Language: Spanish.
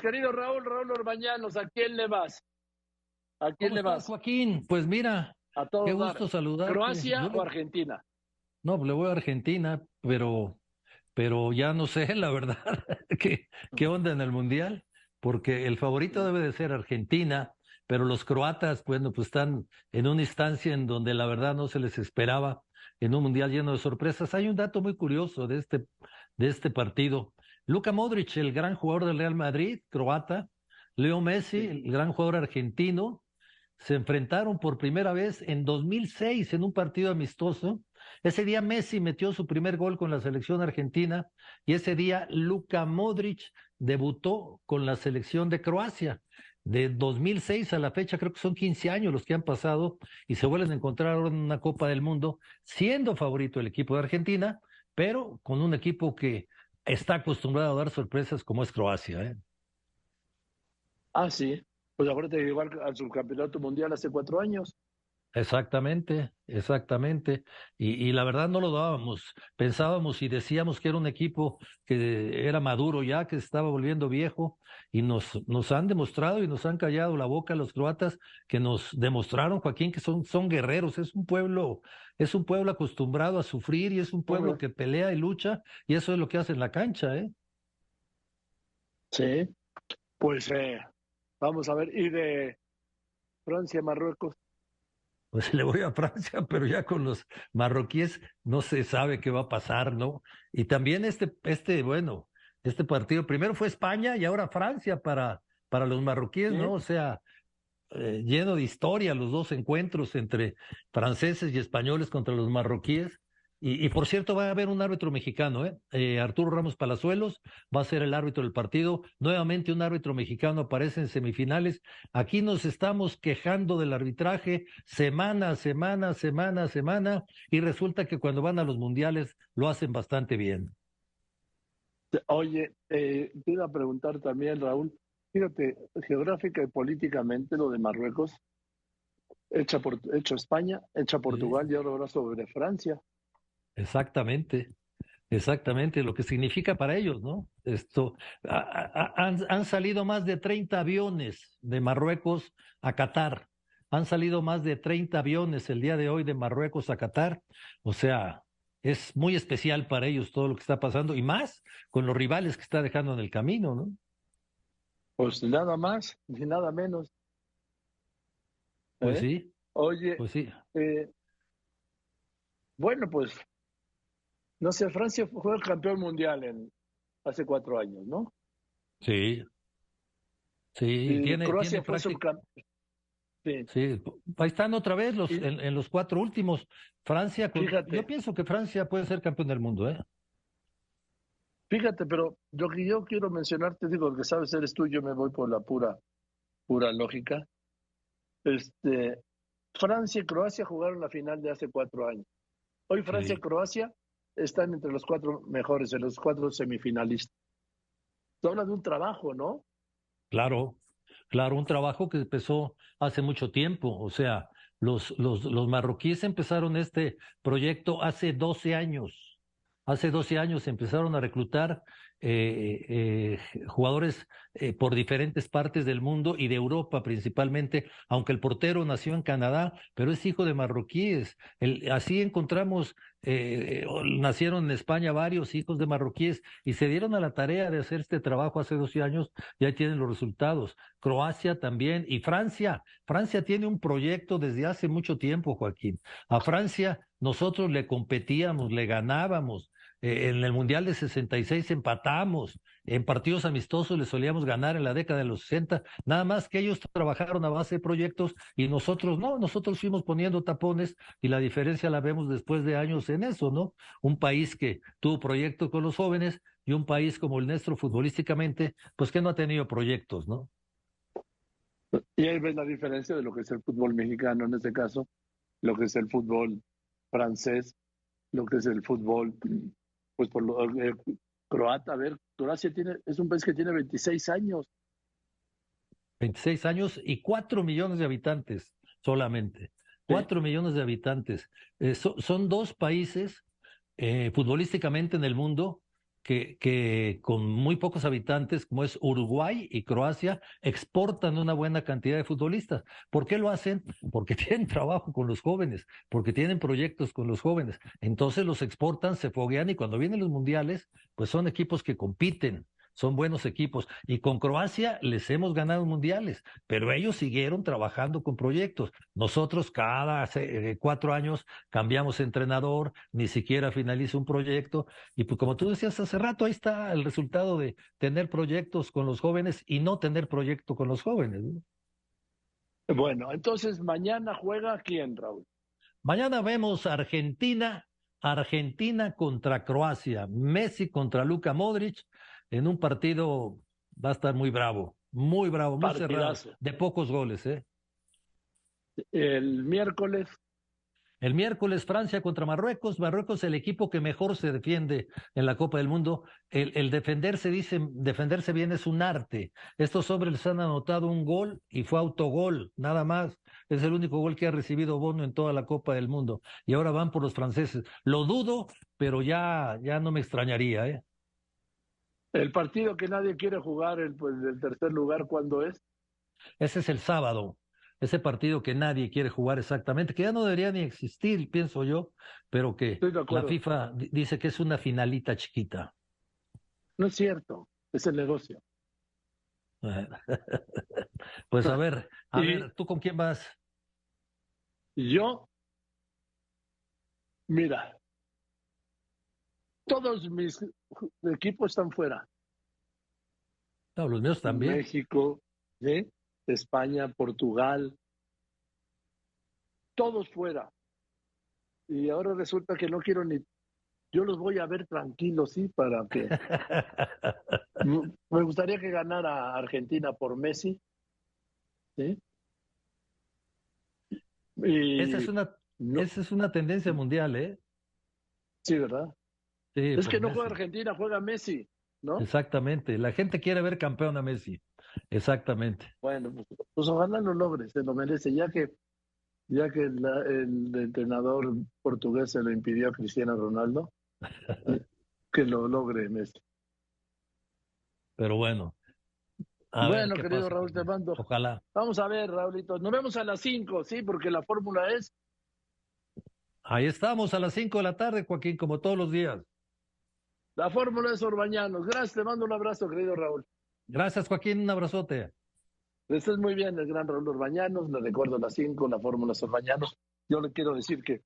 querido Raúl, Raúl Orbañanos, ¿a quién le vas? ¿A quién le vas? Joaquín, pues mira, a todos qué gusto saludar. ¿Croacia o Argentina? No, le voy a Argentina, pero, pero ya no sé, la verdad, qué, qué onda en el Mundial, porque el favorito debe de ser Argentina, pero los croatas, bueno, pues están en una instancia en donde la verdad no se les esperaba en un mundial lleno de sorpresas. Hay un dato muy curioso de este, de este partido. Luka Modric, el gran jugador del Real Madrid, croata, Leo Messi, el gran jugador argentino, se enfrentaron por primera vez en 2006 en un partido amistoso. Ese día Messi metió su primer gol con la selección argentina y ese día Luka Modric debutó con la selección de Croacia. De 2006 a la fecha, creo que son 15 años los que han pasado y se vuelven a encontrar ahora en una Copa del Mundo, siendo favorito el equipo de Argentina, pero con un equipo que está acostumbrado a dar sorpresas como es Croacia. ¿eh? Ah, sí. Pues acuérdate que llegó al subcampeonato mundial hace cuatro años. Exactamente, exactamente. Y, y, la verdad no lo dábamos. Pensábamos y decíamos que era un equipo que era maduro ya, que se estaba volviendo viejo, y nos, nos han demostrado y nos han callado la boca los croatas, que nos demostraron, Joaquín, que son, son guerreros. Es un pueblo, es un pueblo acostumbrado a sufrir y es un pueblo que pelea y lucha, y eso es lo que hace en la cancha, ¿eh? Sí, pues eh, vamos a ver, y de Francia, Marruecos pues le voy a Francia, pero ya con los marroquíes no se sabe qué va a pasar, ¿no? Y también este, este, bueno, este partido, primero fue España y ahora Francia para, para los marroquíes, ¿no? O sea, eh, lleno de historia los dos encuentros entre franceses y españoles contra los marroquíes. Y, por cierto, va a haber un árbitro mexicano, ¿eh? ¿eh? Arturo Ramos Palazuelos va a ser el árbitro del partido. Nuevamente un árbitro mexicano aparece en semifinales. Aquí nos estamos quejando del arbitraje semana, semana, semana, semana, y resulta que cuando van a los mundiales lo hacen bastante bien. Oye, eh, te iba a preguntar también, Raúl, fíjate, geográfica y políticamente lo de Marruecos, hecha por hecho España, hecha Portugal y ahora sobre Francia. Exactamente, exactamente, lo que significa para ellos, ¿no? Esto, han, han salido más de 30 aviones de Marruecos a Qatar, han salido más de 30 aviones el día de hoy de Marruecos a Qatar, o sea, es muy especial para ellos todo lo que está pasando y más con los rivales que está dejando en el camino, ¿no? Pues nada más, ni nada menos. Pues ¿Eh? sí. Oye, pues sí. Eh, bueno, pues no sé, Francia fue el campeón mundial en hace cuatro años, ¿no? Sí. Sí, tiene, Croacia fue subcampeón. Sí. sí. ahí están otra vez los, en, los cuatro últimos. Francia, yo pienso que Francia puede ser campeón del mundo, ¿eh? Fíjate, pero lo que yo quiero mencionarte, digo, que sabes, eres tú, yo me voy por la pura, pura lógica. Este, Francia y Croacia jugaron la final de hace cuatro años. Hoy Francia y Croacia están entre los cuatro mejores, en los cuatro semifinalistas. Habla de un trabajo, ¿no? Claro, claro, un trabajo que empezó hace mucho tiempo. O sea, los, los, los marroquíes empezaron este proyecto hace 12 años. Hace 12 años empezaron a reclutar eh, eh, jugadores eh, por diferentes partes del mundo y de Europa principalmente, aunque el portero nació en Canadá, pero es hijo de marroquíes. Así encontramos, nacieron en España varios hijos de marroquíes y se dieron a la tarea de hacer este trabajo hace 12 años, ya tienen los resultados. Croacia también y Francia. Francia tiene un proyecto desde hace mucho tiempo, Joaquín. A Francia nosotros le competíamos, le ganábamos eh, en el Mundial de 66 empatamos, en partidos amistosos les solíamos ganar en la década de los 60, nada más que ellos trabajaron a base de proyectos y nosotros no, nosotros fuimos poniendo tapones y la diferencia la vemos después de años en eso, ¿no? Un país que tuvo proyectos con los jóvenes y un país como el nuestro futbolísticamente, pues que no ha tenido proyectos, ¿no? Y ahí ves la diferencia de lo que es el fútbol mexicano en este caso, lo que es el fútbol francés, lo que es el fútbol pues por lo eh, croata, a ver, Croacia tiene, es un país que tiene 26 años. 26 años y 4 millones de habitantes solamente. 4 millones de habitantes. Eh, son dos países eh, futbolísticamente en el mundo que, que con muy pocos habitantes, como es Uruguay y Croacia, exportan una buena cantidad de futbolistas. ¿Por qué lo hacen? Porque tienen trabajo con los jóvenes, porque tienen proyectos con los jóvenes. Entonces los exportan, se foguean y cuando vienen los mundiales, pues son equipos que compiten son buenos equipos. Y con Croacia les hemos ganado mundiales, pero ellos siguieron trabajando con proyectos. Nosotros cada eh, cuatro años cambiamos entrenador, ni siquiera finaliza un proyecto. Y pues como tú decías hace rato, ahí está el resultado de tener proyectos con los jóvenes y no tener proyecto con los jóvenes. Bueno, entonces mañana juega quién, Raúl? Mañana vemos Argentina, Argentina contra Croacia, Messi contra Luka Modric en un partido va a estar muy bravo, muy bravo, muy cerrado, de pocos goles, ¿eh? El miércoles. El miércoles Francia contra Marruecos. Marruecos el equipo que mejor se defiende en la Copa del Mundo. El, el defenderse, dicen, defenderse bien es un arte. Estos hombres les han anotado un gol y fue autogol, nada más. Es el único gol que ha recibido Bono en toda la Copa del Mundo. Y ahora van por los franceses. Lo dudo, pero ya, ya no me extrañaría, ¿eh? El partido que nadie quiere jugar, el, pues, el tercer lugar, ¿cuándo es? Ese es el sábado. Ese partido que nadie quiere jugar exactamente, que ya no debería ni existir, pienso yo, pero que la FIFA dice que es una finalita chiquita. No es cierto, es el negocio. pues a ver, a ver, ¿tú con quién vas? Yo, mira, todos mis equipos están fuera. No, los míos también. México, ¿eh? España, Portugal, todos fuera. Y ahora resulta que no quiero ni... Yo los voy a ver tranquilos, sí, para que... Me gustaría que ganara Argentina por Messi. ¿sí? Esa, es una, esa es una tendencia mundial, ¿eh? Sí, ¿verdad? Es que no juega Argentina, juega Messi, ¿no? Exactamente, la gente quiere ver campeón a Messi, exactamente. Bueno, pues, pues, ojalá lo logre, se lo merece, ya que ya que el entrenador portugués se lo impidió a Cristiano Ronaldo, que lo logre Messi. Pero bueno. bueno, querido Raúl, te mando. Ojalá. Vamos a ver, Raúlito. Nos vemos a las 5, ¿sí? Porque la fórmula es. Ahí estamos a las 5 de la tarde, Joaquín, como todos los días. La fórmula es Orbañanos. Gracias, te mando un abrazo, querido Raúl. Gracias, Joaquín, un abrazote. Estés muy bien, el gran Raúl Orbañanos. Le recuerdo las cinco, la fórmula es Orbañanos. Yo le quiero decir que